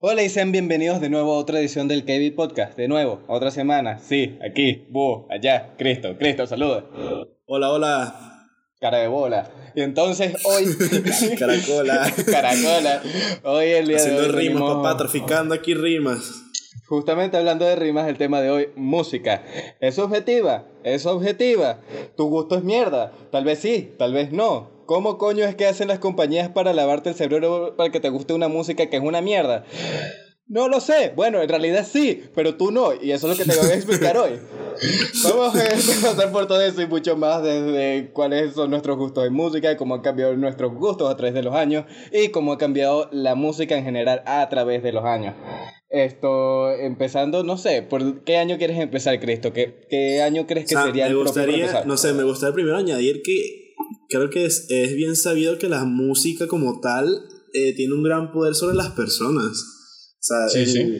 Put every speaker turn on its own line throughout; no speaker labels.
Hola y sean bienvenidos de nuevo a otra edición del KB Podcast. De nuevo, otra semana. Sí, aquí, allá, Cristo, Cristo, saluda.
Hola, hola.
Cara de bola. Y entonces hoy.
Caracola.
Caracola. Hoy el día
Haciendo
de hoy.
rimas,
venimos-
papá, traficando aquí rimas.
Justamente hablando de rimas, el tema de hoy, música. ¿Es objetiva? ¿Es objetiva? ¿Tu gusto es mierda? Tal vez sí, tal vez no. ¿Cómo coño es que hacen las compañías para lavarte el cerebro para que te guste una música que es una mierda? No lo sé. Bueno, en realidad sí, pero tú no. Y eso es lo que te voy a explicar hoy. Vamos a pasar por todo eso y mucho más desde cuáles son nuestros gustos en música, cómo han cambiado nuestros gustos a través de los años y cómo ha cambiado la música en general a través de los años. Esto, empezando, no sé, ¿por qué año quieres empezar, Cristo? ¿Qué, qué año crees que
O sea,
sería
me
el
gustaría,
empezar?
no sé, me gustaría primero añadir que creo que es, es bien sabido que la música como tal eh, tiene un gran poder sobre las personas. O sea,
Sí,
el-
sí.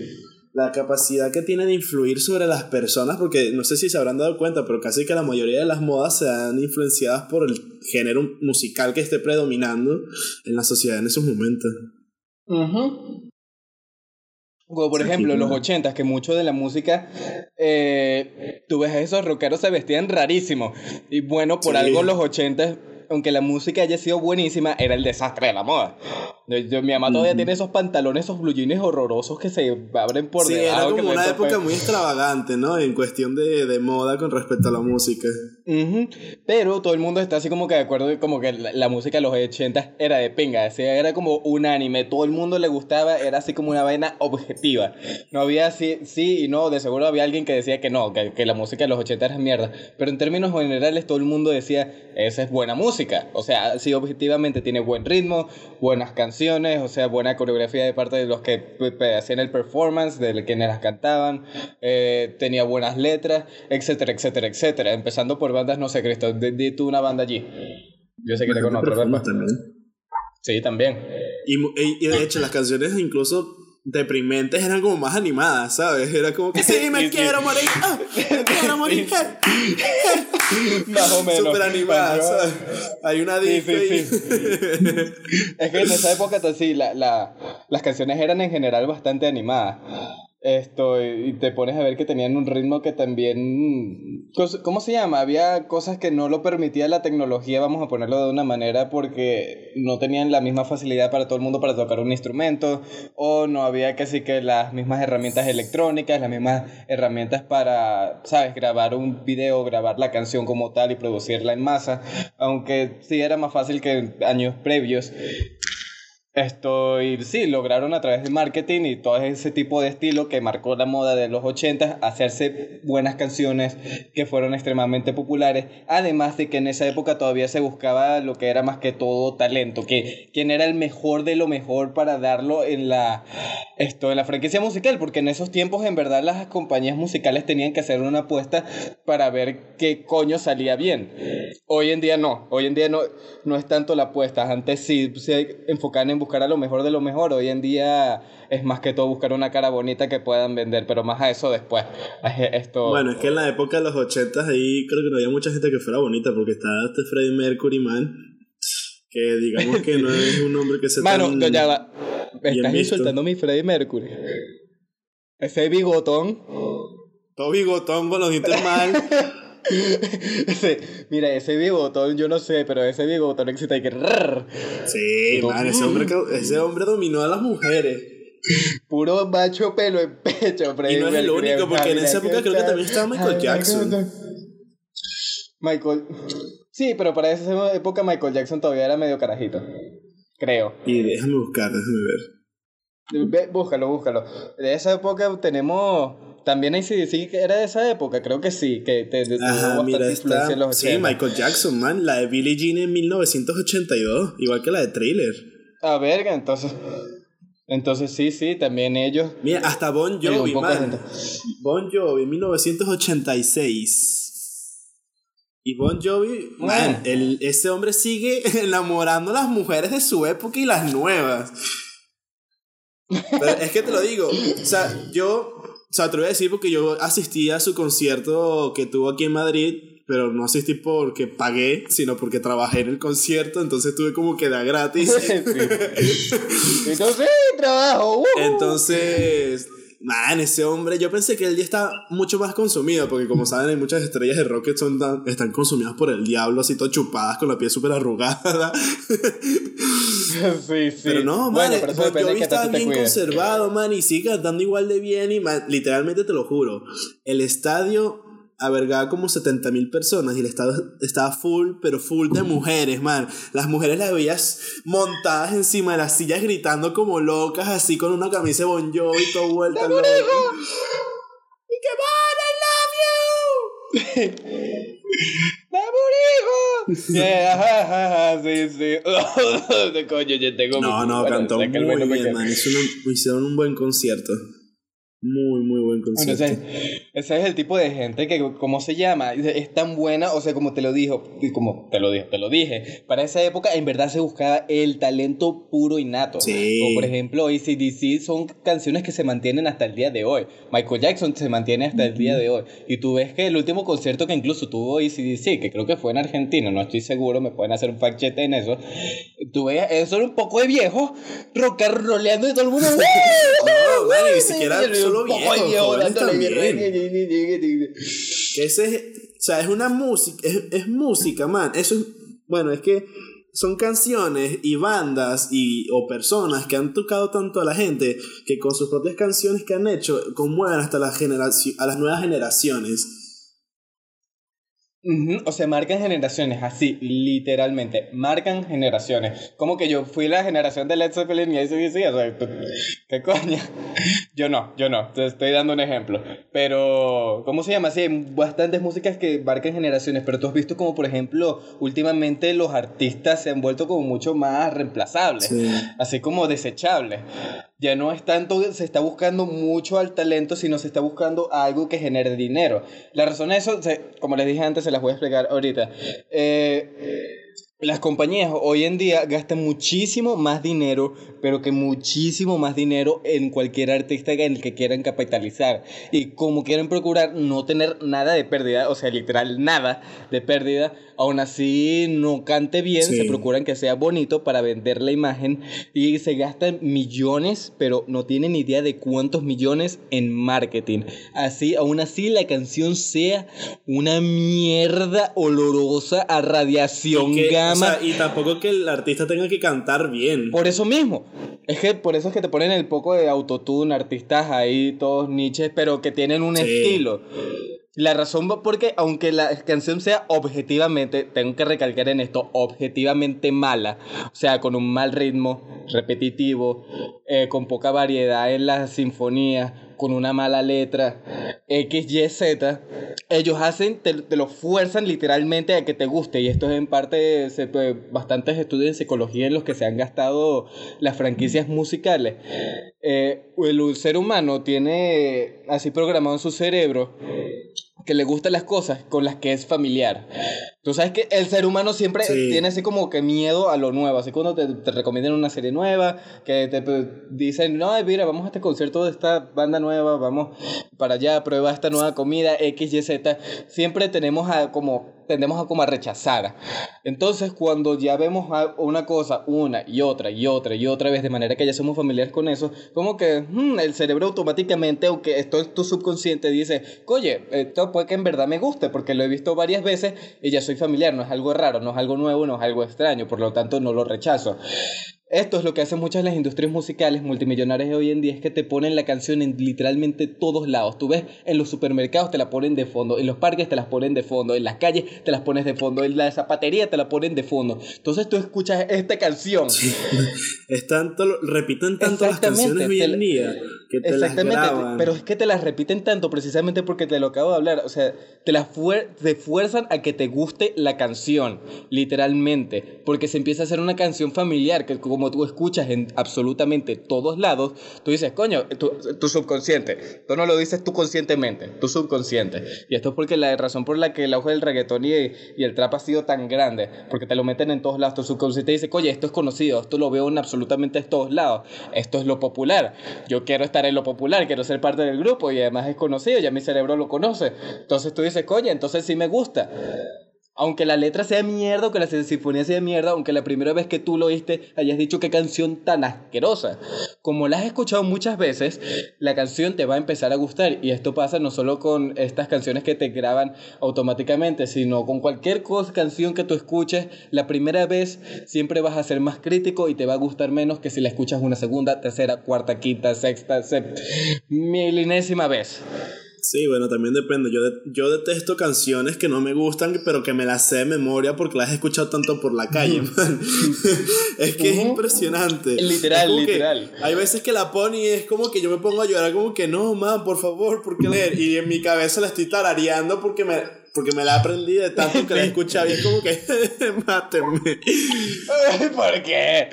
la capacidad que tiene de influir sobre las personas, porque no sé si se habrán dado cuenta, pero casi que la mayoría de las modas se han influenciadas por el género musical que esté predominando en la sociedad en esos momentos.
Ujú. Como por ejemplo, en los
claro.
80 que mucho de la música, eh, tú ves a esos rockeros se vestían rarísimo. Y bueno, por
Sí.
algo los 80 aunque la música haya sido buenísima, era el desastre de la moda. Yo- mi mamá todavía
Ujú.
tiene esos pantalones, esos blue jeans horrorosos que se abren por
sí,
debajo.
era
que
como una
parecen
época
pe-
muy extravagante, ¿no? En cuestión de, de moda con respecto a la música.
Ujú, Pero todo el mundo está así como que de acuerdo como que la, la música de los 80 era de pinga, o sea, era como unánime, todo el mundo le gustaba, era así como una vaina objetiva. No había sí, sí y no, de seguro había alguien que decía que no, que, que la música de los 80 era mierda, pero en términos generales todo el mundo decía, esa es buena música, o sea, sí objetivamente tiene buen ritmo, buenas canciones, o sea, buena coreografía de parte de los que hacían el performance, de quienes las cantaban, eh, tenía buenas letras, etcétera, etcétera, etcétera. Empezando por bandas, no sé, Cristo, di, di tú una banda allí. Yo sé que te conozco, ¿verdad?
también.
Sí, también.
Y- y de hecho, las canciones incluso deprimentes eran como más animadas, ¿sabes? Era como que sí, me
Sí, sí.
quiero morir, ah, me quiero morir.
Más o menos.
Súper animadas, ¿sabes? Hay una disco
sí. Es que en esa época, sí, la, la, las canciones eran en general bastante animadas. Esto, y te pones a ver que tenían un ritmo que también... ¿Cómo se llama? Había cosas que no lo permitía la tecnología, vamos a ponerlo de una manera, porque no tenían la misma facilidad para todo el mundo para tocar un instrumento, o no había casi que las mismas herramientas electrónicas, las mismas herramientas para, ¿sabes? Grabar un video, grabar la canción como tal y producirla en masa, aunque sí era más fácil que años previos. Esto, y sí, lograron a través de marketing y todo ese tipo de estilo que marcó la moda de los 80 hacerse buenas canciones que fueron extremadamente populares. Además de que en esa época todavía se buscaba lo que era más que todo talento, que quién era el mejor de lo mejor para darlo en la esto en la franquicia musical, porque en esos tiempos en verdad las compañías musicales tenían que hacer una apuesta para ver qué coño salía bien. Hoy en día no, hoy en día no, no es tanto la apuesta, antes sí se enfocaban en buscar a lo mejor de lo mejor, hoy en día es más que todo buscar una cara bonita que puedan vender, pero más a eso después. Esto...
Bueno, es que en la época de los 80 ahí creo que no había mucha gente que fuera bonita porque estaba este Freddie Mercury, man. Que digamos que no es un hombre que se
Mano,
tan...
ya va. Me estás
visto.
insultando a mi Freddie Mercury. Ese bigotón.
Todo bigotón con los dientes mal.
Ese- mira, ese bigotón, yo no sé, pero ese bigotón existe hay que. rrr,
Sí, man, ese hombre, ese hombre dominó a las mujeres.
Puro macho pelo en pecho,
Y
Freddie
no es el único, porque en esa época creo que también estaba Michael Jackson.
Michael. Sí, pero para esa época Michael Jackson todavía era medio carajito. Creo.
Y déjame buscar, déjame ver.
Ve, búscalo, búscalo. De esa época tenemos. También ACDC era de esa época, creo que sí, que te, te- tuvo
Ajá,
bastante
mira,
influencia en los
Sí,
80.
Michael Jackson, man. La de Billie Jean en 1982. Igual que la de Thriller.
A verga, entonces. Entonces sí, sí, también ellos.
Mira, hasta Bon Jovi,
de
man. Bon Jovi, 1986. Y Bon Jovi, man,
Mm.
el, ese hombre sigue enamorando a las mujeres de su época y las nuevas. Pero es que te lo digo, o sea, yo, o sea, te lo voy a decir porque yo asistí a su concierto que tuvo aquí en Madrid pero no asistí porque pagué, sino porque trabajé en el concierto, entonces tuve como que da gratis.
Entonces, trabajo. Uh.
Entonces, man, ese hombre, yo pensé que él ya está mucho más consumido, porque como saben, hay muchas estrellas de rock que son tan- están consumidas por el diablo, así todo chupadas, con la piel súper arrugada.
Sí, sí.
Pero no, man,
bueno, pero qué
está
tanto te
bien
cuides.
conservado, man, y sigue cantando igual de bien, y man, literalmente te lo juro, el estadio albergaba como 70 mil personas y el estadio estaba full, pero full de mujeres, man. Las mujeres las veías montadas encima de las sillas gritando como locas, así con una camisa de Bon Jovi todo vuelta. Y que man, I love you.
¡Vamos, hijo! Yeah, ajá, ajá, ajá, sí, sí. Coño, yo tengo.
No, no,
bueno,
cantó muy
bueno
bien, man. Un- hicieron un buen concierto. Muy, muy buen
Bueno,
concierto.
ese, ese es el tipo de gente que, ¿cómo se llama? Es tan buena, o sea, como te lo dijo, como te lo dije, te lo dije, para esa época en verdad se buscaba el talento puro innato.
Sí.
Como por ejemplo, ACDC son canciones que se mantienen hasta el día de hoy. Michael Jackson se mantiene hasta el día de hoy. Y tú ves que el último concierto que incluso tuvo ACDC, que creo que fue en Argentina, no estoy seguro, me pueden hacer un fact check en eso. Tú ves, eso era un poco de viejo, rock and rolleando y todo el mundo.
No, man, ni siquiera
Y
solo viejos, Que ese es, o sea, es una música, es, música, man. Eso es, bueno, es que son canciones y bandas y, o personas que han tocado tanto a la gente que con sus propias canciones que han hecho conmueven hasta a las nuevas generaciones.
Ujú, O sea, marcan generaciones, así, literalmente, marcan generaciones. Como que yo fui la generación de Led Zeppelin y ACDC, o sea, ¿qué coño? Yo no, yo no, te estoy dando un ejemplo. Pero, ¿cómo se llama? Sí, hay bastantes músicas que marcan generaciones, pero tú has visto como, por ejemplo, últimamente los artistas se han vuelto como mucho más reemplazables,
Sí.
así como desechables. Ya no es tanto, se está buscando mucho al talento, sino se está buscando algo que genere dinero. La razón de eso, se- como les dije antes, se las voy a explicar ahorita. Eh, las compañías hoy en día gastan muchísimo más dinero, pero que muchísimo más dinero en cualquier artista en el que quieran capitalizar. Y como quieren procurar no tener nada de pérdida, o sea, literal nada de pérdida, aún así no cante bien,
Sí.
se procuran que sea bonito para vender la imagen y se gastan millones, pero no tienen idea de cuántos millones en marketing. Así, aún así la canción sea una mierda olorosa a radiación
O sea, y tampoco que el artista tenga que cantar bien.
Por eso mismo. Es que por eso es que te ponen el poco de autotune, artistas ahí, todos niches, pero que tienen un
Sí.
estilo. La razón porque, aunque la canción sea objetivamente, tengo que recalcar en esto, objetivamente mala, o sea, con un mal ritmo, repetitivo, eh, con poca variedad en la sinfonía, con una mala letra, X, Y, Z, ellos hacen, te, te lo fuerzan literalmente a que te guste, y esto es en parte, se, pues, bastantes estudios en psicología en los que se han gastado las franquicias musicales. Eh, el ser humano tiene así programado en su cerebro que le gustan las cosas con las que es familiar. Tú sabes que el ser humano siempre
Sí.
tiene así como que miedo a lo nuevo. Así cuando te, te recomiendan una serie nueva, que te dicen, no, mira, vamos a este concierto de esta banda nueva, vamos para allá, prueba esta nueva comida, X, Y, Z. Siempre tenemos a como, tendemos a como a rechazar. Entonces, cuando ya vemos a- una cosa una y otra y otra y otra vez, de manera que ya somos familiares con eso, como que hmm, el cerebro automáticamente, aunque esto es tu subconsciente, dice, oye, esto puede que en verdad me guste, porque lo he visto varias veces y ya soy familiar, no es algo raro, no es algo nuevo, no es algo extraño, por lo tanto no lo rechazo. Esto es lo que hacen muchas las industrias musicales multimillonarias de hoy en día, es que te ponen la canción en literalmente todos lados. Tú ves, en los supermercados te la ponen de fondo, en los parques te las ponen de fondo, en las calles te las pones de fondo, en la zapatería te la ponen de fondo. Entonces tú escuchas esta canción.
Es tanto, repiten tanto las canciones hoy en día que te las
Exactamente,
graban.
pero es que te las repiten tanto precisamente porque te lo acabo de hablar, o sea, te las fuer- te fuerzan a que te guste la canción, literalmente, porque se empieza a hacer una canción familiar que como tú escuchas en absolutamente todos lados, tú dices, coño, tu, tu subconsciente, tú no lo dices tú conscientemente, tu subconsciente, y esto es porque la razón por la que el auge del reggaetón y, y el trap ha sido tan grande, porque te lo meten en todos lados, tu subconsciente dice, oye, esto es conocido, esto lo veo en absolutamente todos lados, esto es lo popular, yo quiero esta estar en lo popular, quiero ser parte del grupo y además es conocido, ya mi cerebro lo conoce. Entonces tú dices, coño, entonces sí me gusta aunque la letra sea mierda, aunque la sinfonía sea mierda, aunque la primera vez que tú lo oíste hayas dicho qué canción tan asquerosa. Como la has escuchado muchas veces, la canción te va a empezar a gustar. Y esto pasa no solo con estas canciones que te graban automáticamente, sino con cualquier canción que tú escuches, la primera vez siempre vas a ser más crítico y te va a gustar menos que si la escuchas una segunda, tercera, cuarta, quinta, sexta, séptima, milinésima vez.
Sí, bueno, también depende. Yo, yo detesto canciones que no me gustan, pero que me las sé de memoria porque las he escuchado tanto por la calle, man. es que es impresionante.
Literal, literal.
Hay veces que la pone y es como que yo me pongo a llorar, como que no, man, por favor, ¿por qué leer? Y en mi cabeza la estoy tarareando porque me, porque me la aprendí de tanto que la he escuchado y es como que, máteme.
¿Por qué?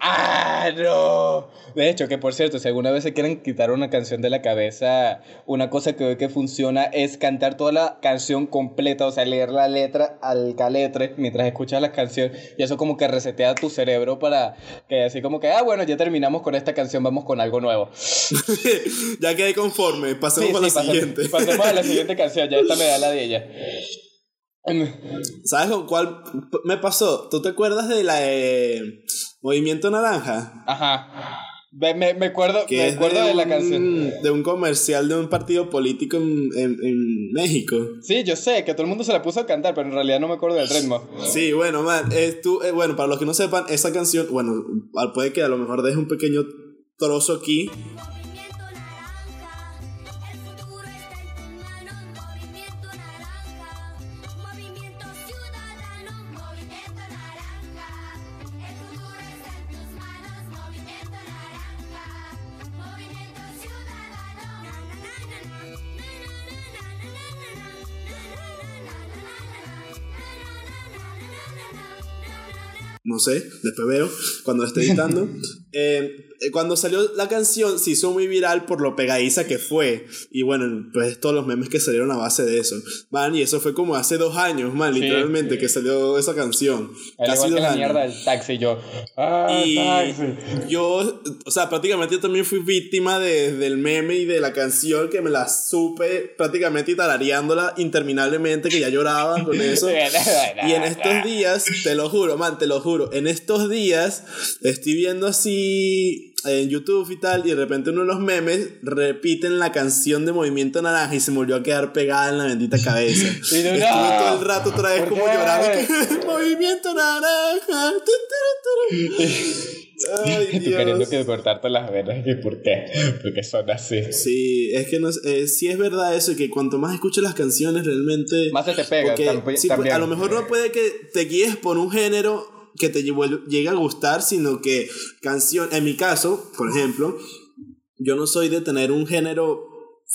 ¡Ah, no! De hecho, que por cierto, si alguna vez se quieren quitar una canción de la cabeza, una cosa que veo que funciona es cantar toda la canción completa, o sea, leer la letra al caletre mientras escuchas la canción y eso como que resetea tu cerebro para que así como que, ah, bueno, ya terminamos con esta canción, vamos con algo nuevo.
ya quedé conforme, pasemos a la siguiente.
Pasemos a la siguiente canción, ya esta me da la de ella.
¿Sabes con cuál me pasó? ¿Tú te acuerdas de la Movimiento Naranja?
Ajá. Me, me, me acuerdo, me acuerdo de, la canción.
De un comercial de un partido político en, en, México.
Sí, yo sé que todo el mundo se la puso a cantar, pero en realidad no me acuerdo del ritmo.
Sí, bueno, man, eh, tú, eh, bueno, para los que no sepan, esa canción, bueno, puede que a lo mejor deje un pequeño trozo aquí. No sé, después veo cuando esté editando. Eh, eh, cuando salió la canción se hizo muy viral por lo pegadiza que fue. Y bueno, pues todos los memes que salieron a base de eso. Man, y eso fue como hace dos años, man, literalmente, que salió esa canción.
casi dos la mierda del taxi, yo. Ah,
y yo, o sea, prácticamente yo también fui víctima de, del meme y de la canción que me la supe prácticamente tarareándola interminablemente, que ya lloraba con eso. y en estos días, te lo juro, man, te lo juro, en estos días estoy viendo así en YouTube y tal, y de repente uno de los memes repiten la canción de Movimiento Naranja y se me volvió a quedar pegada en la bendita cabeza. Estuve todo el rato otra vez como llorando. Movimiento Naranja.
Ay, Tú queriendo que cortarte las venas, ¿y por qué? Porque son así.
Sí, es que no, eh, sí es verdad eso, que cuanto más escuchas las canciones realmente...
Más se te pega.
sí, a lo mejor no puede que te guíes por un género que te llegue a gustar, sino que canción, en mi caso, por ejemplo, yo no soy de tener un género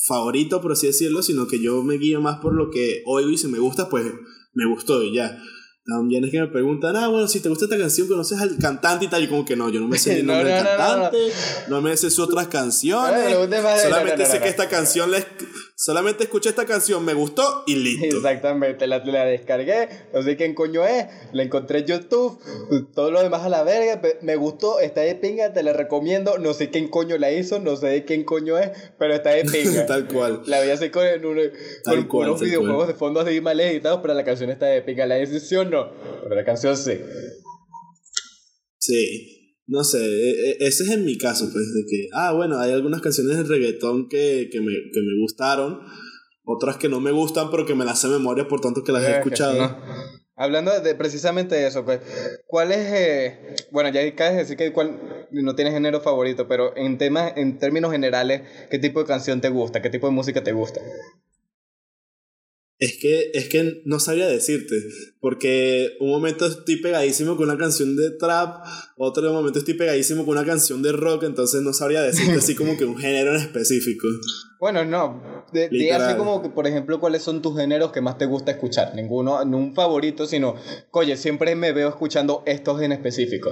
favorito, por así decirlo, sino que yo me guío más por lo que oigo y si me gusta, pues me gustó y ya. También es que me preguntan, ah, bueno, si te gusta esta canción, conoces al cantante y tal. Y como que no, yo no me sé el nombre del cantante, no, me sé sus otras canciones. solamente sé que esta canción les. Solamente escuché esta canción, me gustó y listo.
Exactamente, la, la descargué, no sé quién coño es, la encontré en YouTube, todo lo demás a la verga, me gustó, está de pinga, te la recomiendo, no sé quién coño la hizo, no sé de quién coño es, pero está de pinga.
tal cual.
La voy a hacer con, unos videojuegos de fondo así mal editados, pero la canción está de pinga. La decisión pero la canción sí.
Sí, no sé, e, e, ese es en mi caso, pues, de que, ah, bueno, hay algunas canciones de reggaetón que, que, me, que me gustaron, otras que no me gustan, pero que me las sé de memoria, por tanto que las he escuchado.
Hablando de precisamente de eso, pues, ¿cuál es, eh, bueno, ya acabas de decir que cuál, no tienes género favorito, pero en temas, en términos generales, ¿qué tipo de canción te gusta? ¿Qué tipo de música te gusta?
Es que, es que no sabía decirte, porque un momento estoy pegadísimo con una canción de trap, otro momento estoy pegadísimo con una canción de rock, entonces no sabría decirte así como que un género en específico.
Bueno, no, de, así como que, por ejemplo, cuáles son tus géneros que más te gusta escuchar, ninguno, no un favorito, sino, oye, siempre me veo escuchando estos en específico.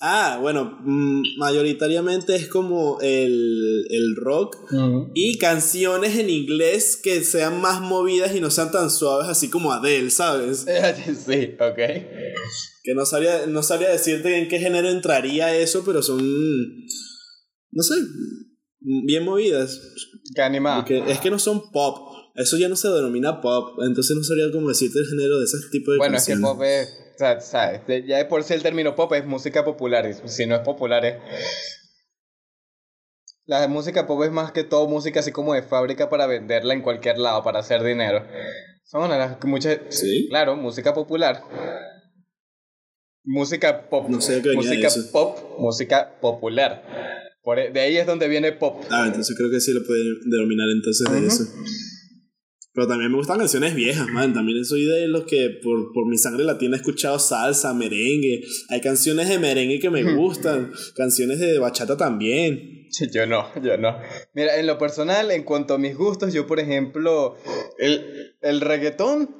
Ah, bueno, mm, mayoritariamente es como el, el rock y canciones en inglés que sean más movidas y no sean tan suaves así como Adele, ¿sabes?
sí, ok.
Que no sabría, no sabría decirte en qué género entraría eso, pero son no sé, bien movidas.
Que animada.
Porque es que no son pop. Eso ya no se denomina pop. Entonces no sabría cómo decirte el género de ese tipo de
Bueno, es
canciones.
que pop es. O sea, ¿sabes? De- Ya de por sí el término pop es música popular. y Si no es popular es. La música pop es más que todo música así como de fábrica para venderla en cualquier lado, para hacer dinero. Son una de las muchas.
Sí.
Claro, música popular. Música pop.
No sé
música pop, música popular. Por, e- de ahí es donde viene pop.
Ah, entonces creo que sí lo pueden denominar entonces de eso. Pero también me gustan canciones viejas, man. También soy de los que por, por mi sangre latina he escuchado salsa, merengue. Hay canciones de merengue que me gustan. canciones de bachata también.
Sí, Yo no, yo no. Mira, en lo personal, en cuanto a mis gustos, yo por ejemplo, el, el reggaetón,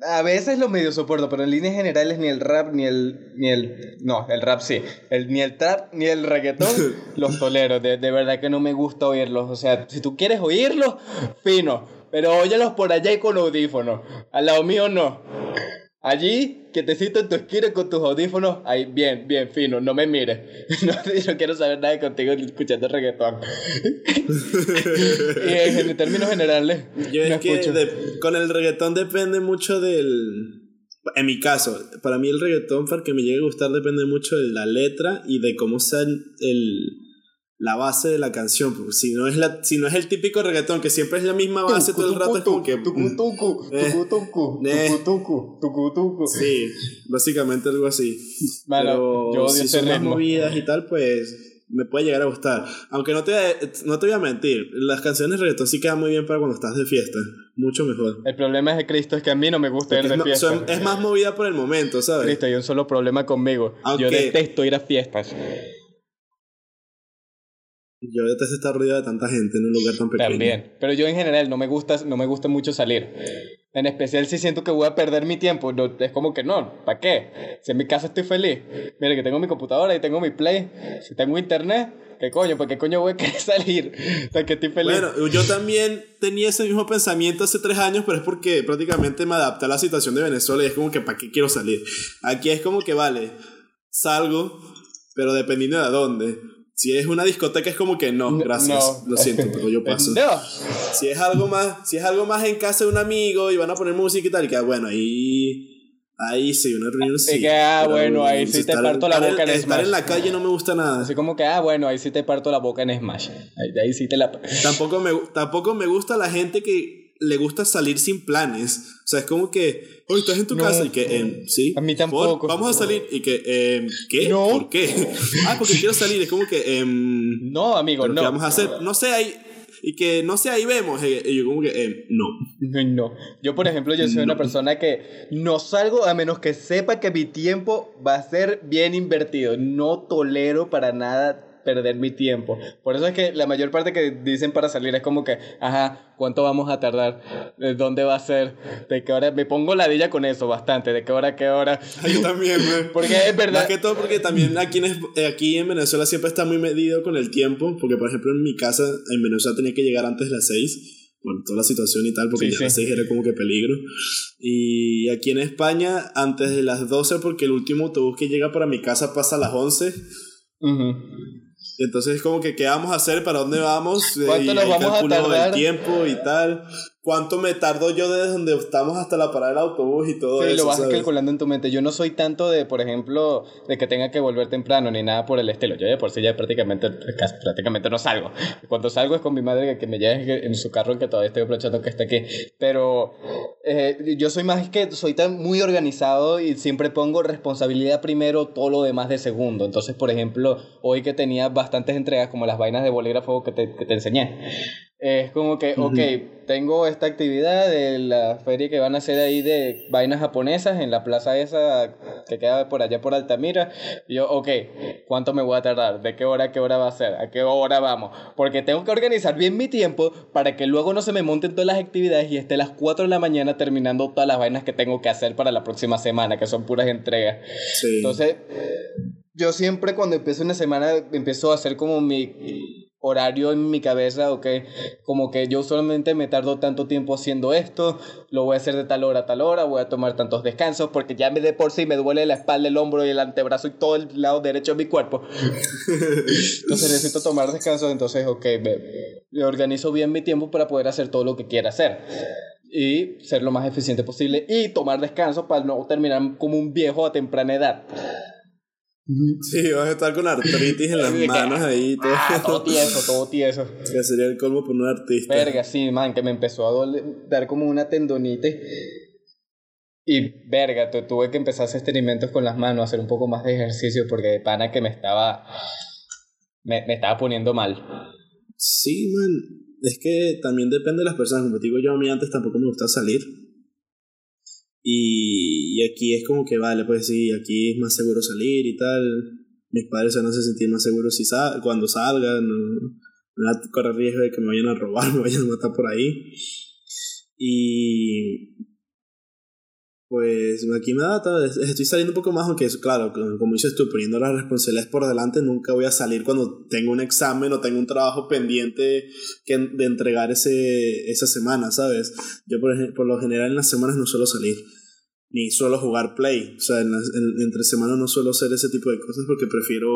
a veces lo medio soporto, pero en líneas generales ni el rap, ni el, ni el, no, el rap sí, el, ni el trap, ni el reggaetón, los tolero, de, de verdad que no me gusta oírlos, o sea, si tú quieres oírlos, fino, pero óyelos por allá y con audífonos, al lado mío no. Allí, que te siento en tu esquina con tus audífonos, ahí, bien, bien, fino, no me mires. No, yo quiero saber nada de contigo escuchando reggaetón. y en, en términos generales,
Yo
no
es que
escucho.
de- con el reggaetón depende mucho del... En mi caso, para mí el reggaetón, para que me llegue a gustar, depende mucho de la letra y de cómo sea el, el- la base de la canción. Porque si no, es la, si no es el típico reggaetón, que siempre es la misma base todo el rato, es como que... mm, Eh, eh. Sí, básicamente algo así. Pero
yo odio
si son más movidas y tal, pues me puede llegar a gustar. Aunque no te, no te voy a mentir, las canciones de reggaetón sí quedan muy bien para cuando estás de fiesta. Mucho mejor.
El problema de Cristo es que a mí no me gusta ir
Porque
de
es,
fiesta.
son- es más movida por el momento, ¿sabes?
Cristo, hay un solo problema conmigo. Yo detesto ir a fiestas.
Yo detesto estar rodeado de tanta gente en un lugar tan pequeño.
También. Pero yo en general no me gusta, no me gusta mucho salir. En especial si siento que voy a perder mi tiempo. No, es como que no, ¿para qué? Si en mi casa estoy feliz. Mira que tengo mi computadora y tengo mi play. Si tengo internet, ¿qué coño? ¿Para qué coño voy a querer salir? ¿Para que estoy feliz?
Bueno, yo también tenía ese mismo pensamiento hace tres años, pero es porque prácticamente me adapté a la situación de Venezuela y es como que ¿para qué quiero salir? Aquí es como que vale, salgo, pero dependiendo de dónde. Si es una discoteca es como que no, gracias,
no.
lo siento, pero yo paso.
No.
Si es algo más, si es algo más en casa de un amigo y van a poner música y tal, y que bueno, ahí ahí sí, una reunión sí.
que, ah,
pero
bueno, ahí sí te
estar-
parto la
estar
boca en
Estar
Smash.
en la calle no me gusta nada.
Así como que, ah, bueno, ahí sí te parto la boca en Smash. Ahí, ahí sí te la...
Tampoco me, tampoco me gusta la gente que le gusta salir sin planes. O sea, es como que, oye, estás en tu
No.
casa y que, em, sí.
A mí
¿por?
tampoco.
Vamos a salir y que, em, ¿qué?
No.
¿Por qué? ah, porque quiero salir. Es como que, em,
No, amigo,
¿pero
no.
¿qué vamos a hacer? No sé, ahí. Y que, no sé, ahí vemos. Y yo como que, no.
No. Yo, por ejemplo, yo soy una persona que no salgo a menos que sepa que mi tiempo va a ser bien invertido. No tolero para nada perder mi tiempo. Por eso es que la mayor parte que dicen para salir es como que, ajá, ¿cuánto vamos a tardar? ¿De ¿Dónde va a ser? ¿De qué hora? Me pongo ladilla con eso bastante. ¿De qué hora a qué hora?
Yo también, man.
Porque es verdad.
Más que todo porque también aquí en, eh, aquí en Venezuela siempre está muy medido con el tiempo, porque por ejemplo en mi casa en Venezuela tenía que llegar antes de las 6, por toda la situación y tal, porque
Sí,
ya
sí.
las 6 era como que peligro. Y aquí en España antes de las 12, porque el último autobús que llega para mi casa pasa a las 11. Entonces es como que qué vamos a hacer, para dónde vamos,
¿Cuánto
y
nos vamos a
calculo
tardar?
el tiempo y tal. ¿Cuánto me tardo yo desde donde estamos hasta la parada del autobús y todo
Sí,
eso?
lo vas
¿sabes?
calculando en tu mente. Yo no soy tanto de, por ejemplo, de que tenga que volver temprano ni nada por el estilo. Yo de por sí ya prácticamente, casi prácticamente no salgo. Cuando salgo es con mi madre que- me lleve en su carro que todavía estoy aprovechando que esté aquí. Pero eh, yo soy más que soy tan muy organizado y siempre pongo responsabilidad primero, todo lo demás de segundo. Entonces, por ejemplo, hoy que tenía bastantes entregas como las vainas de bolígrafo que te, que te enseñé. Es como que, ok, tengo esta actividad de la feria que van a hacer ahí de vainas japonesas en la plaza esa que queda por allá por Altamira. Y yo, ok, ¿cuánto me voy a tardar? ¿De qué hora a qué hora va a ser? ¿A qué hora vamos? Porque tengo que organizar bien mi tiempo para que luego no se me monten todas las actividades y esté a las 4 de la mañana terminando todas las vainas que tengo que hacer para la próxima semana, que son puras entregas.
Sí.
Entonces, yo siempre cuando empiezo una semana empiezo a hacer como mi horario en mi cabeza, ok, como que yo solamente me tardo tanto tiempo haciendo esto, lo voy a hacer de tal hora a tal hora, voy a tomar tantos descansos, porque ya me de por sí me duele la espalda, el hombro y el antebrazo y todo el lado derecho de mi cuerpo. entonces necesito tomar descansos, entonces, ok, me, organizo bien mi tiempo para poder hacer todo lo que quiera hacer y ser lo más eficiente posible y tomar descansos para no terminar como un viejo a temprana edad.
Sí, vas a estar con artritis en las manos ahí.
Todo. Ah, todo tieso, todo tieso.
Que sería el colmo por un artista.
Verga, sí, man, que me empezó a dar como una tendonite. Y verga, tuve que empezar a hacer experimentos con las manos, hacer un poco más de ejercicio porque de pana que me estaba. Me, me estaba poniendo mal.
Sí, man. Es que también depende de las personas. Como te digo yo, a mí antes tampoco me gustaba salir. Y, aquí es como que, vale, pues sí, aquí es más seguro salir y tal. Mis padres se van a sentir más seguros si cuando salgan, no, no correr riesgo de que me vayan a robar, me vayan a matar por ahí. Y pues aquí me da, estoy saliendo un poco más, aunque claro, como dices tú, poniendo las responsabilidades por delante, nunca voy a salir cuando tengo un examen o tengo un trabajo pendiente que, de entregar ese, esa semana, ¿sabes? Yo por, por lo general en las semanas no suelo salir ni suelo jugar play. O sea, en, entre semana no suelo hacer ese tipo de cosas porque prefiero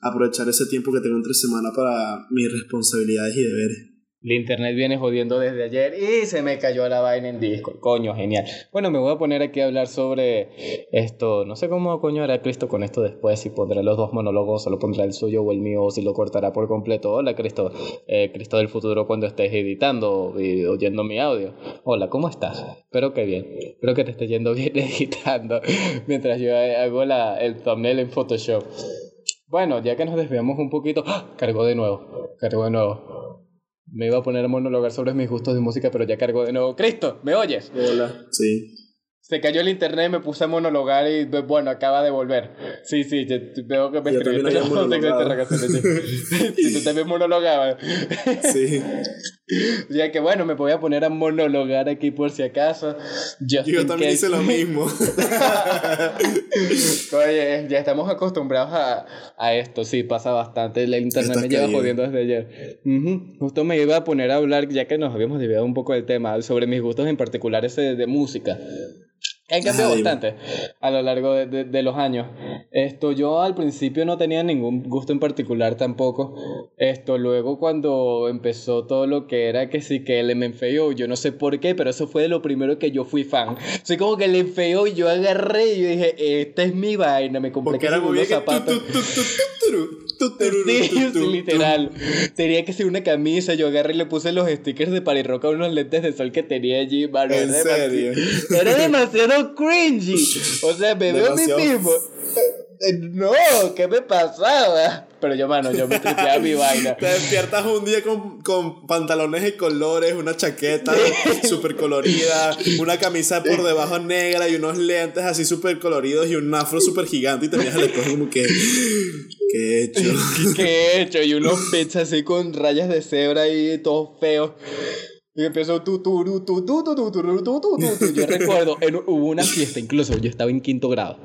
aprovechar ese tiempo que tengo entre semana para mis responsabilidades y deberes.
El internet viene jodiendo desde ayer y se me cayó la vaina en disco. Coño, genial. Bueno, me voy a poner aquí a hablar sobre esto. No sé cómo coño hará Cristo con esto después. Si pondrá los dos monólogos o lo pondrá el suyo o el mío o si lo cortará por completo. Hola, Cristo. Eh, Cristo del futuro cuando estés editando y oyendo mi audio. Hola, ¿cómo estás? Espero que bien. Espero que te esté yendo bien editando mientras yo hago la, el thumbnail en Photoshop. Bueno, ya que nos desviamos un poquito, ¡ah! cargó de nuevo, cargó de nuevo. Me iba a poner a monologar sobre mis gustos de música, pero ya cargo de nuevo. Cristo, ¿me oyes?
Hola, sí.
Se cayó el internet, me puse a monologar y bueno, acaba de volver. Sí, sí, veo que me escribiste los Sí, tú también monologabas.
Sí.
Ya que bueno, me voy a poner a monologar aquí por si acaso.
Yo también hice lo mismo.
Oye, ya estamos acostumbrados a, a, esto, sí, pasa bastante. El internet me lleva jodiendo desde ayer. Justo me iba a poner a hablar, ya que nos habíamos desviado un poco del tema, sobre mis gustos en particular ese de música. Han cambiado bastante a lo largo de, de, de, los años. Esto, yo al principio no tenía ningún gusto en particular tampoco. Esto, luego cuando empezó todo lo que era que sí, que el MFAO, yo no sé por qué, pero eso fue de lo primero que yo fui fan. Soy como que el MFAO, yo agarré y yo dije, esta es mi vaina, me compré unos zapatos. Sí, literal. Tenía que ser una camisa. Yo agarré y le puse los stickers de Pariroca a unos lentes de sol que tenía allí, mano.
¿En era, serio?
Demasiado, era demasiado cringy. O sea, me veo a mí mismo. Eh, no, ¿qué me pasaba? Pero yo, mano, yo me tripeaba mi vaina.
Te despiertas un día con, con pantalones de colores, una chaqueta súper colorida, una camisa por debajo negra y unos lentes así súper coloridos y un afro súper gigante y te miras al espejo como que... ¿Qué he hecho?
¿Qué he hecho? Y unos pechos así con rayas de cebra y todo feo. Y empezó tu, tu, tu, tu, tu, tu, tu, tu, tu, tu, Yo recuerdo, hubo una fiesta, incluso yo estaba en quinto grado.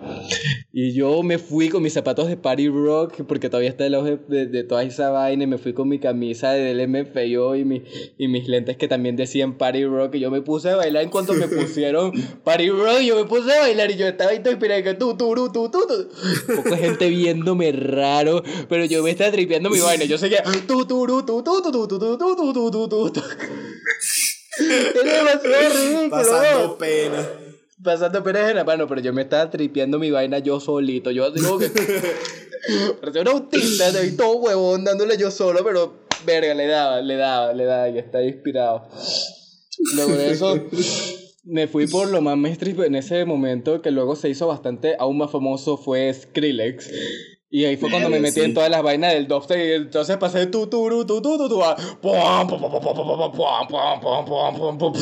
Y yo me fui con mis zapatos de Party Rock, porque todavía está el ojo de, de, toda esa vaina. Y me fui con mi camisa del MFAO y, mi, y mis lentes que también decían Party Rock. Y yo me puse a bailar en cuanto me pusieron Party Rock. Yo me puse a bailar y yo estaba ahí todo. Que tu, tu, tu, tu, tu. Poco gente viéndome raro, pero yo me estaba tripeando mi vaina. Yo seguía tu, tu, tu, tu, tu, tu, tu, tu, tu, tu, tu, tu, tu. Era demasiado ridículo.
Pasando pena.
Pasando pena en la mano, pero yo me estaba tripeando mi vaina yo solito. Yo así como que. Parecía un autista, todo huevón dándole yo solo, pero verga, le daba, le daba, le daba, y está inspirado. Luego de eso, me fui por lo más mainstream en ese momento, que luego se hizo bastante, aún más famoso, fue Skrillex. Y ahí fue cuando me metí en todas las vainas del dubstep y entonces pasé tu tu tu tu tu tu tu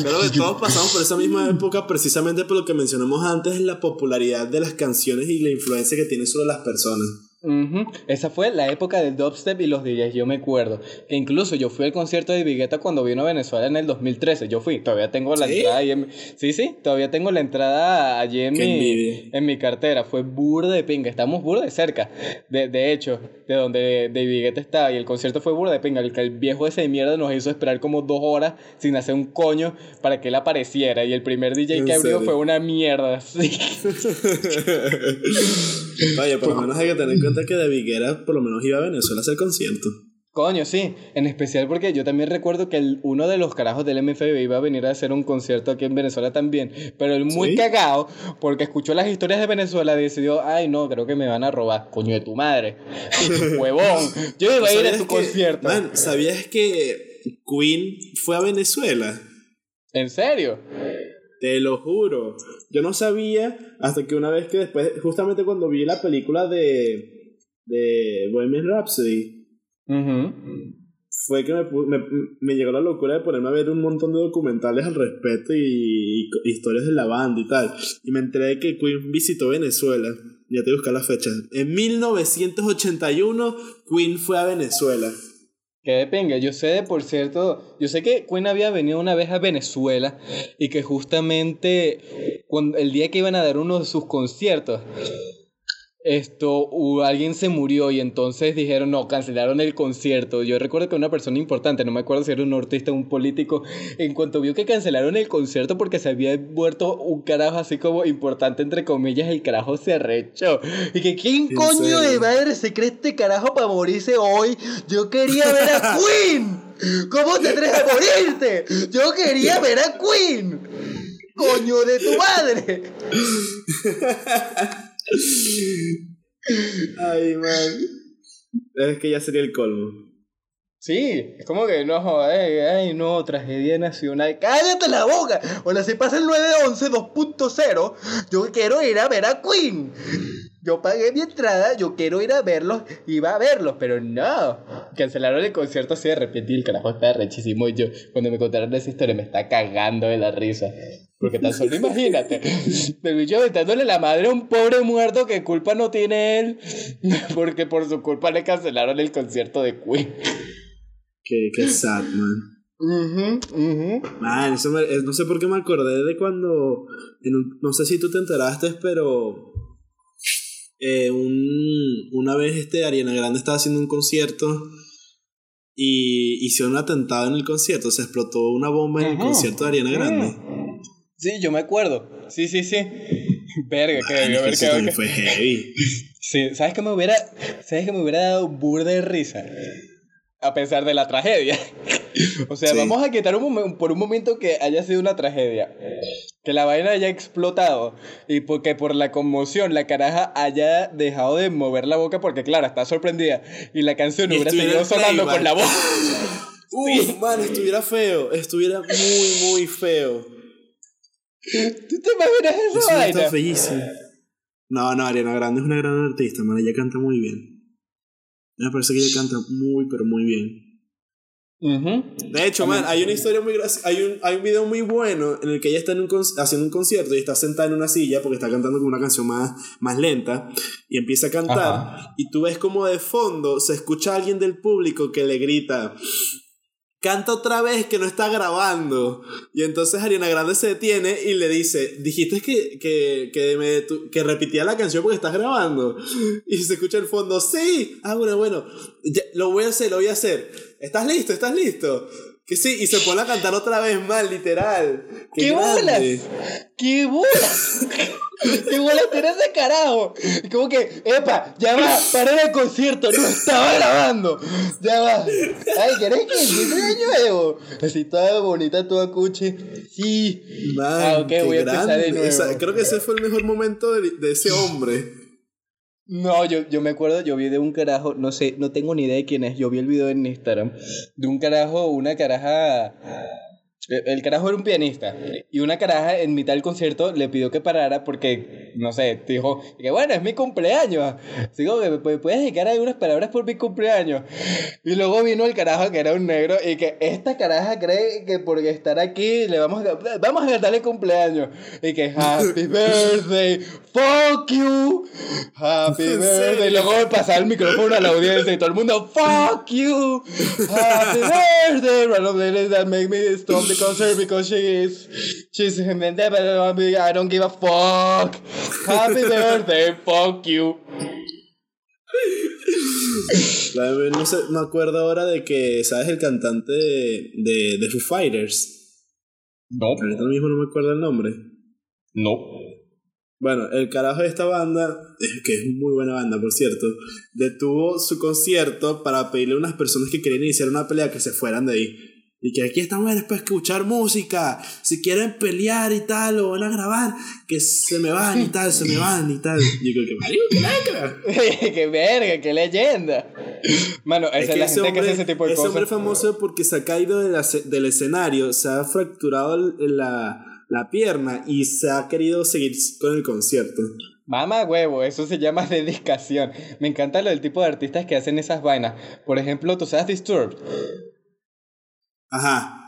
Pero de todos pasamos por esa misma época precisamente por lo que mencionamos antes, la popularidad de las canciones y la influencia que tiene sobre las personas.
Esa fue la época del dubstep y los DJs, yo me acuerdo. Que incluso yo fui al concierto de Vigueta cuando vino a Venezuela en el 2013. Yo fui, todavía tengo la entrada ahí en Sí, sí, todavía tengo la entrada allí en, mi, en mi cartera. Fue burda de pinga, estamos burda de cerca. De, de hecho, de donde de Vigueta estaba. Y el concierto fue burda de pinga. El, el viejo ese de mierda nos hizo esperar como dos horas sin hacer un coño para que él apareciera. Y el primer DJ que abrió fue una mierda. Sí.
Oye, por lo menos hay que tener en cuenta que de Viguera por lo menos iba a Venezuela a hacer concierto.
Coño, sí, en especial porque yo también recuerdo que el, uno de los carajos del MFB iba a venir a hacer un concierto aquí en Venezuela también, pero él muy cagado porque escuchó las historias de Venezuela y decidió, ay no, creo que me van a robar, coño de tu madre, huevón, yo iba a ir a tu concierto.
Man, ¿sabías que Queen fue a Venezuela?
¿En serio?
Te lo juro. Yo no sabía hasta que una vez que después, justamente cuando vi la película de, de Bohemian Rhapsody, fue que me, me, llegó la locura de ponerme a ver un montón de documentales al respecto y, historias de la banda y tal. Y me enteré de que Queen visitó Venezuela. Ya te buscar la fecha. En 1981, Queen fue a Venezuela.
Que de pinga, yo sé, por cierto, yo sé que Queen había venido una vez a Venezuela y que justamente cuando, el día que iban a dar uno de sus conciertos, esto, alguien se murió y entonces dijeron, no, cancelaron el concierto. Yo recuerdo que una persona importante, no me acuerdo si era un artista o un político, en cuanto vio que cancelaron el concierto porque se había muerto un carajo así como importante, entre comillas, el carajo se arrechó. Y que, ¿quién coño de madre se cree este carajo para morirse hoy? Yo quería ver a Queen. ¿Cómo te atreves a morirte? Yo quería ver a Queen. Coño de tu madre.
Ay, man. Es que ya sería el colmo.
Sí, es como que no joder, ay no, tragedia nacional. ¡Cállate la boca! Bueno, si pasa el 911 2.0, yo quiero ir a ver a Queen. Yo pagué mi entrada, yo quiero ir a verlos, iba a verlos, pero no. Cancelaron el concierto así de repente y el carajo está rechísimo. Y yo, cuando me contaron esa historia, me está cagando de la risa. Porque tan solo imagínate, el bicho aventándole la madre a un pobre muerto que culpa no tiene él, porque por su culpa le cancelaron el concierto de Queen.
Qué, qué sad, man. Man, eso no sé por qué me acordé de cuando, no sé si tú te enteraste, pero eh, un, una vez este Ariana Grande estaba haciendo un concierto y hicieron un atentado en el concierto, se explotó una bomba en el concierto de Ariana Grande.
Sí, yo me acuerdo. Sí, sí, sí. Verga, que debió haber
quedado. fue heavy.
Sí, ¿sabes que me hubiera, ¿sabes que me hubiera dado burda de risa? A pesar de la tragedia. O sea, vamos a quitar un por un momento que haya sido una tragedia. Que la vaina haya explotado. Y porque por la conmoción la caraja haya dejado de mover la boca porque, claro, está sorprendida. Y la canción hubiera seguido sonando con la voz.
Uf, man, estuviera feo. Estuviera muy, muy feo.
¿Tú te imaginas eso, vaina?
Está bellísimo. No, no, Ariana Grande es una gran artista, man. Ella canta muy bien. Me parece que ella canta muy, pero muy bien. De hecho, man, hay una historia muy graciosa. Hay un, hay un video muy bueno en el que ella está en un haciendo un concierto y está sentada en una silla porque está cantando con una canción más, más lenta y empieza a cantar. Y tú ves como de fondo se escucha a alguien del público que le grita: canta otra vez que no está grabando. Y entonces Ariana Grande se detiene y le dice, dijiste que, que, que, me, que repitía la canción porque estás grabando. Y se escucha el fondo, sí. Ah, bueno, bueno, lo voy a hacer, lo voy a hacer. ¿Estás listo? ¿Estás listo? Que sí, y se pone a cantar otra vez más, literal.
¡Qué, ¿Qué bolas! ¡Qué bolas! ¡Qué bolas tenés ese carajo! Como que, epa, ya va, paré el concierto, no estaba grabando. Ya va. Ay, ¿querés que de nuevo? Así toda bonita, toda cuche. Sí.
ah, ok, voy a empezar de nuevo. creo que ese fue el mejor momento de, de ese hombre.
No, yo, yo me acuerdo, yo vi de un carajo, no sé, no tengo ni idea de quién es, yo vi el video en Instagram, de un carajo, una caraja El carajo era un pianista. Y una caraja en mitad del concierto le pidió que parara porque, no sé, dijo que bueno, es mi cumpleaños. Digo, me puedes dedicar algunas palabras por mi cumpleaños. Y luego vino el carajo que era un negro y que esta caraja cree que por estar aquí le vamos a, vamos a cantarle cumpleaños. Y que happy birthday, fuck you, happy birthday. Y luego pasar el micrófono a la audiencia y todo el mundo, fuck you, happy birthday. That make me stop the concert because she is she's I don't give a fuck. Happy birthday, fuck you.
No sé, me acuerdo ahora de que, ¿sabes? El cantante de, de, Foo Fighters.
No.
Ahorita mismo no me acuerdo el nombre.
No.
Bueno, el carajo de esta banda, que es muy buena banda, por cierto, detuvo su concierto para pedirle a unas personas que querían iniciar una pelea que se fueran de ahí. Y que aquí estamos después escuchar música. Si quieren pelear y tal, o van a grabar, que se me van y tal, se me van y tal. Y yo, que marico, qué lacra.
qué verga, qué leyenda. Mano, esa es, la gente hombre, que hace ese tipo de
ese
cosas.
hombre famoso porque se ha caído de la, del escenario, se ha fracturado la, la pierna y se ha querido seguir con el concierto.
Mamá huevo, eso se llama dedicación. Me encanta lo del tipo de artistas que hacen esas vainas. Por ejemplo, tú sabes Disturbed.
Ajá.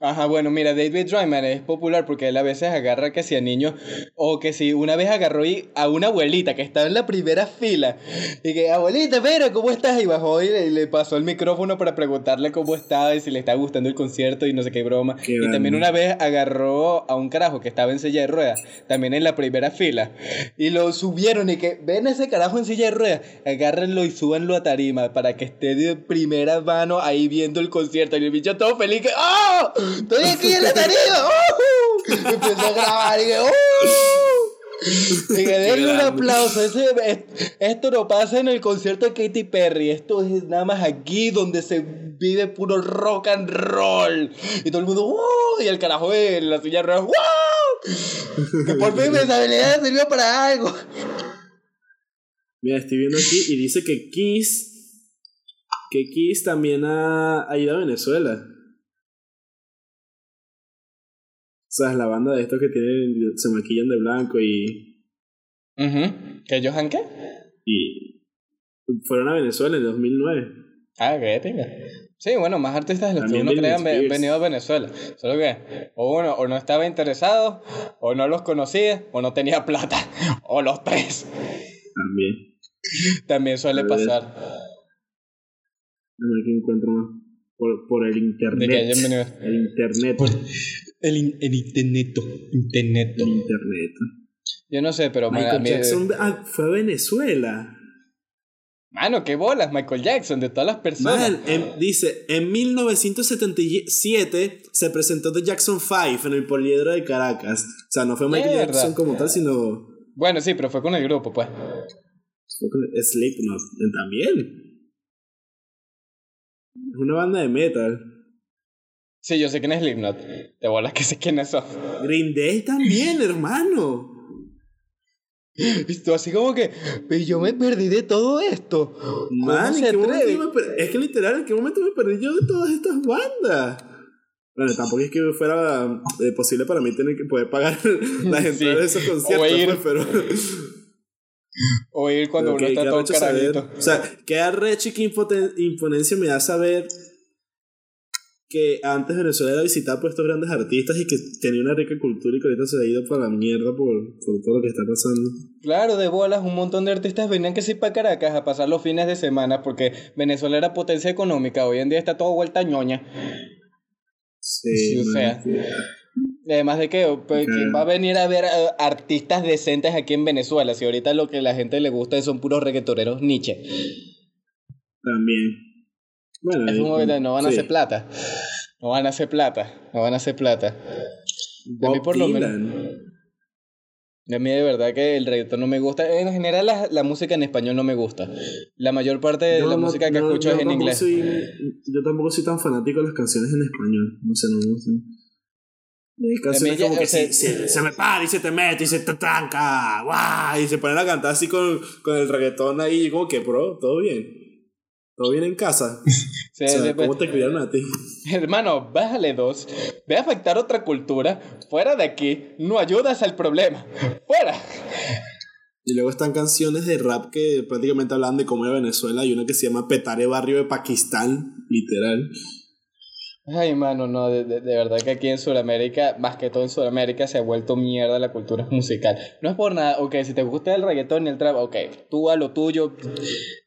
Ajá, bueno, mira, David Dryman es popular porque él a veces agarra que si a niños, o que si una vez agarró a una abuelita que estaba en la primera fila, y que, abuelita, pero ¿cómo estás? Y bajó y le, pasó el micrófono para preguntarle cómo estaba y si le estaba gustando el concierto y no sé qué broma. y también una vez agarró a un carajo que estaba en silla de ruedas, también en la primera fila, y lo subieron y que, ven ese carajo en silla de ruedas, agárrenlo y súbanlo a tarima para que esté de primera mano ahí viendo el concierto. Y el bicho todo feliz que, ¡oh! Estoy aquí en la tarima. Uh, empezó a grabar y que, uh, y que denle un aplauso. esto no pasa en el concierto de Katy Perry. Esto es nada más aquí donde se vive puro rock and roll. Y todo el mundo, uh, y el carajo de la silla roja, ¡wow! Que por fin mi habilidad sirvió para algo.
Mira, estoy viendo aquí y dice que Kiss, que Kiss también ha, ha ido a Venezuela. Sea, es la banda de estos que tienen, se maquillan de blanco y...
Uh ¿Que ellos han qué?
Y fueron a Venezuela en 2009.
Ah, que tenga. Sí, bueno, más artistas de los que uno cree han venido a Venezuela. Solo que o uno o no estaba interesado, o no los conocía, o no tenía plata. O los tres.
También.
También suele pasar. A
ver qué encuentro más. Por, por el internet.
De que hayan venido.
El internet.
El, el internet. Internet.
internet.
Yo no sé, pero
Michael Jackson ah, fue a Venezuela.
Mano, qué bolas, Michael Jackson, de todas las personas.
dice, en 1977 se presentó The Jackson 5 en el Poliedro de Caracas. O sea, no fue Michael Jackson como tal, sino...
Bueno, sí, pero fue con el grupo, pues.
Fue con Slipknot también. Es una banda de metal.
Sí, yo sé quién es Slipknot. De bolas que sé quién es eso.
Green Day también, hermano.
Visto así como que, pero yo me perdí de todo esto.
Man, se es que literal, ¿en qué momento me perdí yo de todas estas bandas? Bueno, tampoco es que fuera eh, posible para mí tener que poder pagar las entradas de esos conciertos, pues, pero...
o ir cuando uno está todo cargadito.
O sea, qué arrecho y qué imponencia me da saber que antes Venezuela era visitada por estos grandes artistas y que tenía una rica cultura y que ahorita se ha ido para la mierda por, por todo lo que está pasando.
Claro, de bolas, un montón de artistas venían que sí para Caracas a pasar los fines de semana porque Venezuela era potencia económica, hoy en día está todo vuelta ñoña.
Sí,
o sea. Además de que, pues, ¿quién va a venir a ver artistas decentes aquí en Venezuela? Si ahorita lo que la gente le gusta son puros reggaetoneros Nietzsche.
También. Bueno,
es un no van a hacer plata. No van a hacer plata. No van a hacer plata. a mí por lo menos. A mí de verdad que el reggaetón no me gusta. En general la, la música en español no me gusta. La mayor parte de la música que escucho es en inglés.
yo tampoco soy tan fanático de las canciones en español. No sé, no, Canciones como que se, se, me para y se te mete y se te tranca. ¡Guau! Y se ponen a cantar así con, con el reggaetón ahí. Como que, bro, todo bien. ¿Todo bien en casa? Sí, o sea, ¿Cómo te criaron a ti?
Hermano, bájale dos. Ve a afectar otra cultura. Fuera de aquí, no ayudas al problema. ¡Fuera!
Y luego están canciones de rap que prácticamente hablan de cómo era Venezuela. Hay una que se llama Petare Barrio de Pakistán, literal.
Ay, mano, no, de, de, verdad que aquí en Sudamérica, más que todo en Sudamérica, se ha vuelto mierda la cultura musical. No es por nada, ok, si te gusta el reggaetón y el trap, ok, tú a lo tuyo,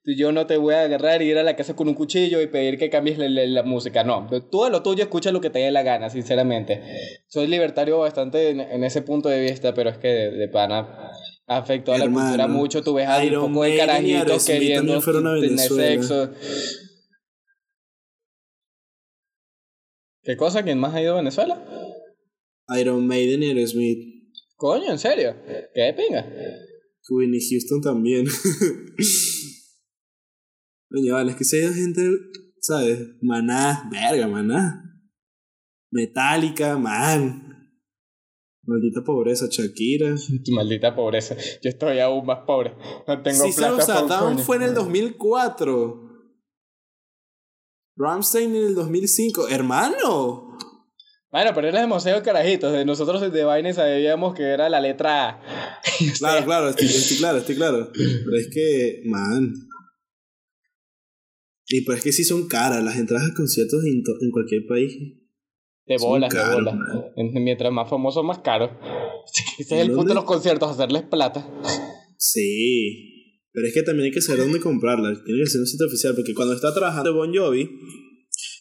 yo no te voy a agarrar y ir a la casa con un cuchillo y pedir que cambies la, la, música, no, tú a lo tuyo escucha lo que te dé la gana, sinceramente. Soy libertario bastante en, ese punto de vista, pero es que de, pana afectó a la cultura mucho, tú ves a un poco de carajitos queriendo tener sexo. ¿Qué cosa? ¿Quién más ha ido a Venezuela?
Iron Maiden y Aerosmith.
Coño, ¿en serio? ¿Qué pinga?
Whitney Houston también. Oye, vale, es que si hay gente, ¿sabes? Maná, verga, maná. Metálica, man. Maldita pobreza, Shakira.
Maldita pobreza. Yo estoy aún más pobre. No tengo
sí, plata. Sí, o fue en el 2004. Ramstein en el 2005. ¡Hermano!
Bueno, pero era demasiado carajitos. Nosotros de Vaina sabíamos que era la letra A.
claro, claro, estoy, claro, estoy claro. Pero es que, man. Y pues es que sí son caras las entradas a conciertos en, en cualquier país.
De bolas, de bolas. Mientras más famoso, más caro. Ese es el punto de los conciertos, hacerles plata.
Sí. Pero es que también hay que saber dónde comprarla. Tiene que ser un sitio oficial. Porque cuando estaba trabajando Bon Jovi,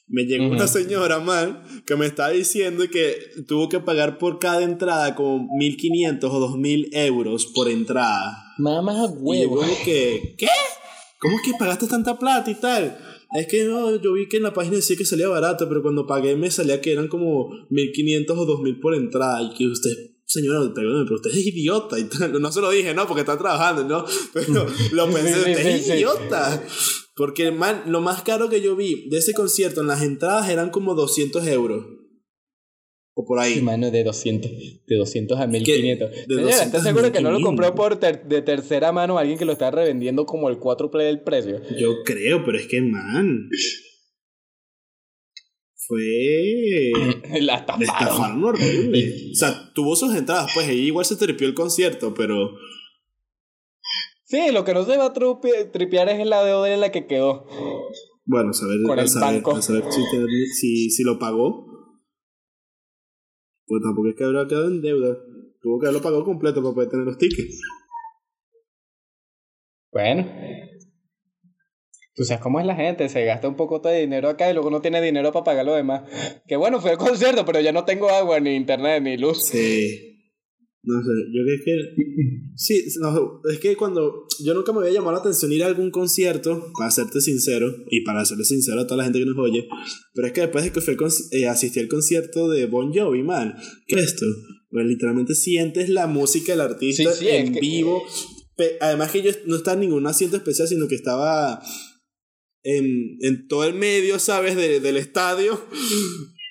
me llegó una señora mal que me estaba diciendo que tuvo que pagar por cada entrada como 1500 o 2000 euros por entrada.
Mamá huevo.
Y que, ¿qué? ¿Cómo es que pagaste tanta plata y tal? Es que no, yo vi que en la página decía que salía barato, pero cuando pagué me salía que eran como 1500 o 2000 por entrada. Y que usted señora, pero usted es idiota. Y no se lo dije, no, porque está trabajando, ¿no? Pero lo pensé, usted es idiota. Porque man, lo más caro que yo vi de ese concierto en las entradas eran como 200 euros. O por ahí.
mano, de 200, de 200 a 1500. Señora, ¿estás seguro que no lo compró por de tercera mano alguien que lo está revendiendo como el cuádruple del precio?
Yo creo, pero es que, man fue.
La estafaron.
horrible. o sea, tuvo sus entradas, pues ella igual se tripió el concierto, pero.
Sí, lo que no se va a tripear es la deuda en la que quedó.
Bueno, saber, a saber, a saber si, si, si, lo pagó. Pues tampoco es que habrá quedado en deuda. Tuvo que haberlo pagado completo para poder tener los tickets.
Bueno, Tú sabes cómo es la gente, se gasta un poco de dinero acá y luego no tiene dinero para pagar lo demás. Que bueno, fue el concierto, pero ya no tengo agua, ni internet, ni luz.
Sí. No sé, yo creo que. Sí, no, es que cuando. Yo nunca me había llamado la atención ir a algún concierto, para serte sincero, y para serle sincero a toda la gente que nos oye. Pero es que después de que fue eh, asistí al concierto de Bon Jovi, man, ¿qué es esto? Pues literalmente sientes la música del artista en vivo. Además que yo no estaba en ningún asiento especial, sino que estaba en, en todo el medio, ¿sabes? De, del estadio,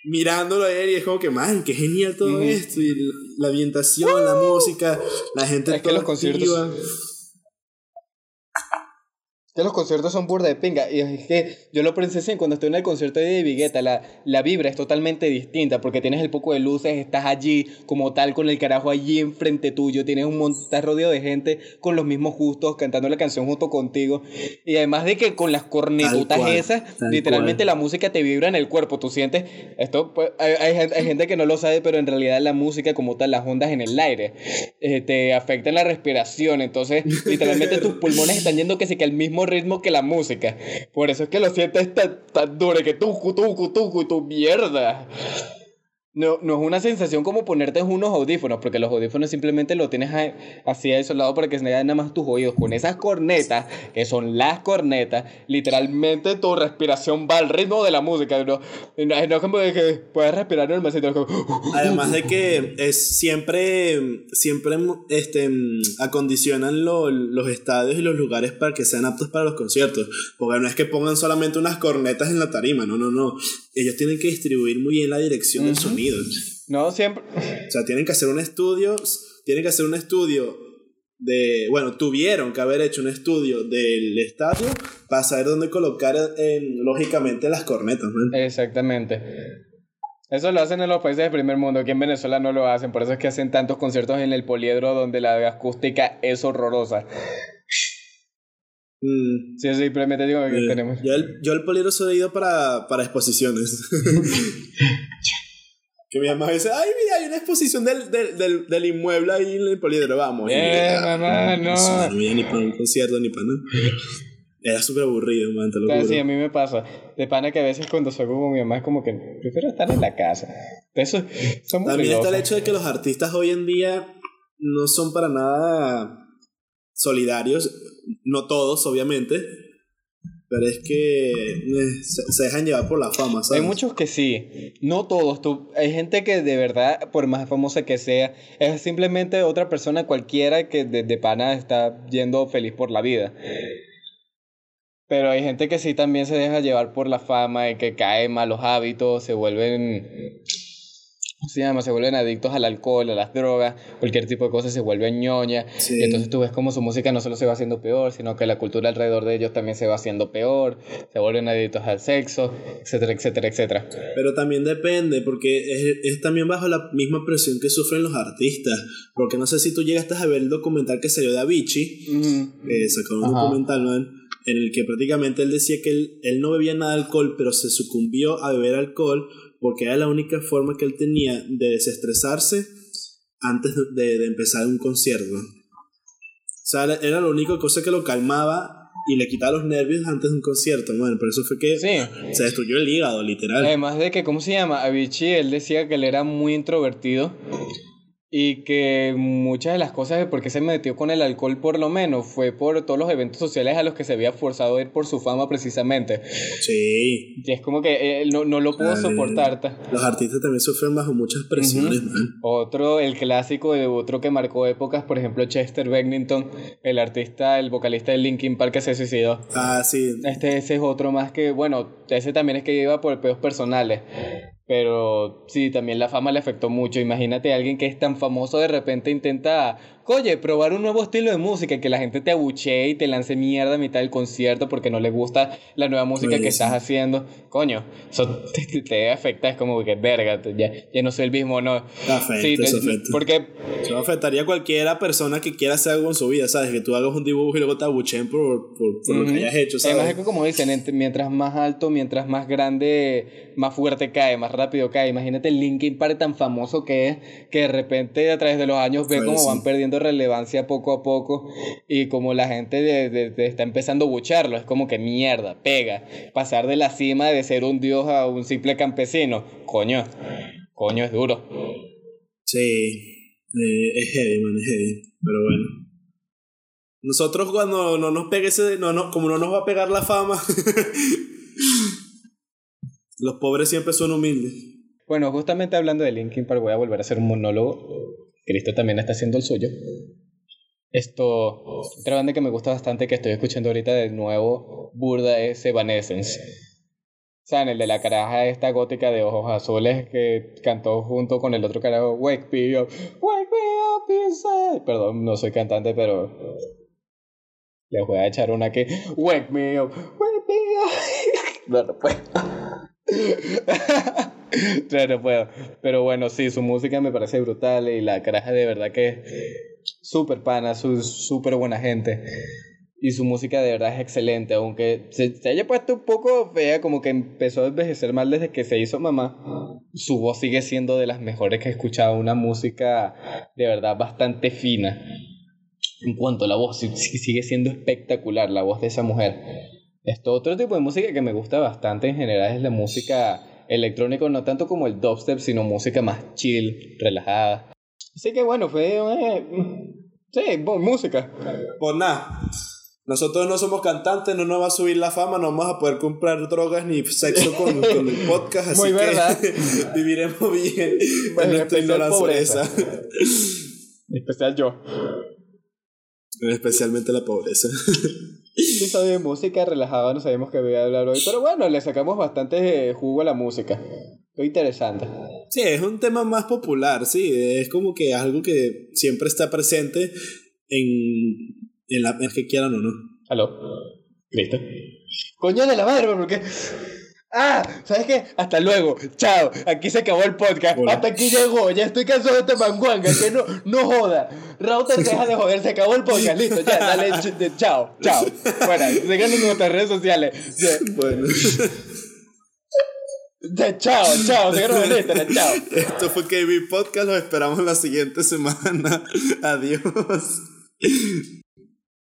mirándolo a él y es como que, man, qué genial todo esto. Y la ambientación, la música, la gente
es que los conciertos que los conciertos son burda de pinga. Y es que yo lo pensé cuando estoy en el concierto de Vigueta, la, la vibra es totalmente distinta porque tienes el poco de luces, estás allí como tal con el carajo allí enfrente tuyo, tienes un montón, estás rodeado de gente con los mismos gustos, cantando la canción junto contigo. Y además de que con las cornetutas esas, literalmente la música te vibra en el cuerpo. Tú sientes, esto pues, hay, hay, gente que no lo sabe, pero en realidad la música como tal, las ondas en el aire, eh, te afectan la respiración. Entonces, literalmente tus pulmones están yendo que se que al mismo ritmo que la música. Por eso es que lo sientes tan, tan duro que tú, tú, tú, tu mierda. No, no es una sensación como ponerte unos audífonos, porque los audífonos simplemente lo tienes así aislado para que se nada más tus oídos. Con esas cornetas, que son las cornetas, literalmente tu respiración va al ritmo de la música. No, no es como de que puedes respirar sitio.
Además de que es siempre, siempre este, acondicionan los estadios y los lugares para que sean aptos para los conciertos. Porque no es que pongan solamente unas cornetas en la tarima, no, no, no ellos tienen que distribuir muy bien la dirección del sonido.
No, siempre.
O sea, tienen que hacer un estudio, tienen que hacer un estudio de, bueno, tuvieron que haber hecho un estudio del estadio para saber dónde colocar, en, lógicamente, las cornetas.
Exactamente. Eso lo hacen en los países del primer mundo, aquí en Venezuela no lo hacen, por eso es que hacen tantos conciertos en el poliedro donde la acústica es horrorosa. Mm. Sí, simplemente digo que eh, tenemos.
Yo el, yo el poliedro solo he ido para, para exposiciones. Que mi mamá dice, ay, mira, hay una exposición del, del, del, del inmueble ahí en el poliedro, vamos.
Eh, mamá, no.
No ni para un concierto ni para nada. Era súper aburrido, man, te lo juro.
Sí, a mí me pasa. De pana que a veces cuando salgo con mi mamá es como que prefiero estar en la casa. Eso,
También está el hecho de que los artistas hoy en día no son para nada solidarios. No todos, obviamente pero es que eh, se, dejan llevar por la fama, ¿sabes?
Hay muchos que sí, no todos. Tú, hay gente que de verdad, por más famosa que sea, es simplemente otra persona cualquiera que de, de pana está yendo feliz por la vida. Pero hay gente que sí también se deja llevar por la fama y que cae malos hábitos, se vuelven se llama? Se vuelven adictos al alcohol, a las drogas, cualquier tipo de cosas se vuelve ñoña. Y entonces tú ves como su música no solo se va haciendo peor, sino que la cultura alrededor de ellos también se va haciendo peor, se vuelven adictos al sexo, etcétera, etcétera, etcétera.
Pero también depende, porque es, es también bajo la misma presión que sufren los artistas. Porque no sé si tú llegaste a ver el documental que salió de Avicii, eh, sacó un documental, ¿no? en el que prácticamente él decía que él, él no bebía nada de alcohol, pero se sucumbió a beber alcohol porque era la única forma que él tenía de desestresarse antes de, de empezar un concierto. O sea, era la única cosa que lo calmaba y le quitaba los nervios antes de un concierto. Bueno, por eso fue que se destruyó el hígado, literal.
Además de que, ¿cómo se llama? Avicii, él decía que él era muy introvertido y que muchas de las cosas de por qué se metió con el alcohol por lo menos fue por todos los eventos sociales a los que se había forzado a ir por su fama precisamente.
Sí.
Y es como que él no, no lo pudo soportar.
Los artistas también sufren bajo muchas presiones.
Otro, el clásico de otro que marcó épocas, por ejemplo Chester Bennington, el artista, el vocalista de Linkin Park que se suicidó.
Ah, sí.
Este ese es otro más que, bueno, ese también es que iba por peos personales. Pero sí, también la fama le afectó mucho. Imagínate a alguien que es tan famoso de repente intenta oye, probar un nuevo estilo de música, que la gente te abuchee y te lance mierda a mitad del concierto porque no le gusta la nueva música que estás haciendo. Coño, eso te, afecta, es como que verga, ya, ya no soy el mismo, no.
Afecta, sí,
Porque...
Eso afectaría a cualquiera persona que quiera hacer algo con su vida, ¿sabes? Que tú hagas un dibujo y luego te abucheen por, por, lo que hayas hecho, ¿sabes?
Además es que como dicen, mientras más alto, mientras más grande, más fuerte cae, más rápido cae. Imagínate el Linkin Park tan famoso que es, que de repente a través de los años ve cómo van perdiendo relevancia poco a poco y como la gente de, está empezando a bucharlo, es como que mierda, pega, pasar de la cima de ser un dios a un simple campesino, coño, coño es duro.
Sí, eh, es heavy, man, es heavy, pero bueno. Nosotros cuando no nos pegue ese, no, no, como no nos va a pegar la fama, los pobres siempre son humildes.
Bueno, justamente hablando de Linkin Park, voy a volver a hacer un monólogo Cristo también está haciendo el suyo. Esto, otra banda que me gusta bastante que estoy escuchando ahorita de nuevo, burda, es Evanescence. O sea, en el de la caraja esta gótica de ojos azules que cantó junto con el otro carajo, Wake me up, wake me up inside. Perdón, no soy cantante, pero les voy a echar una que, wake me up, wake me up. no, no puedo. claro, puedo. Pero bueno, sí, su música me parece brutal y la caraja de verdad que es súper pana, súper buena gente. Y su música de verdad es excelente, aunque se, se, haya puesto un poco fea, como que empezó a envejecer mal desde que se hizo mamá. Su voz sigue siendo de las mejores que he escuchado, una música de verdad bastante fina. En cuanto a la voz, sigue siendo espectacular la voz de esa mujer. Esto, otro tipo de música que me gusta bastante en general es la música electrónico, no tanto como el dubstep, sino música más chill, relajada. Así que bueno, fue... Eh, sí, música.
Pues nada. Nosotros no somos cantantes, no nos va a subir la fama, no vamos a poder comprar drogas ni sexo con, con el podcast, así
Muy verdad.
viviremos bien en nuestra ignorancia.
Especial yo.
Especialmente la pobreza.
episodio de música relajado, no sabíamos que había hablar hoy, pero bueno, le sacamos bastante jugo a la música. Fue interesante.
Sí, es un tema más popular, sí, es como que algo que siempre está presente en, en la es que quieran o no.
¿Aló? ¿Listo? Coño de la madre, porque. Ah, ¿sabes qué? Hasta luego. Chao. Aquí se acabó el podcast.
Hola.
Hasta aquí llegó. Ya estoy cansado de este manguanga. Que no, no joda. Router deja de joder. Se acabó el podcast. Listo. Ya, dale. ch- chao. Chao. Bueno, síganos en nuestras redes sociales.
Bueno,
ya, chao. Chao. Síganos en Instagram. Chao.
esto fue KB Podcast. Los esperamos la siguiente semana. Adiós.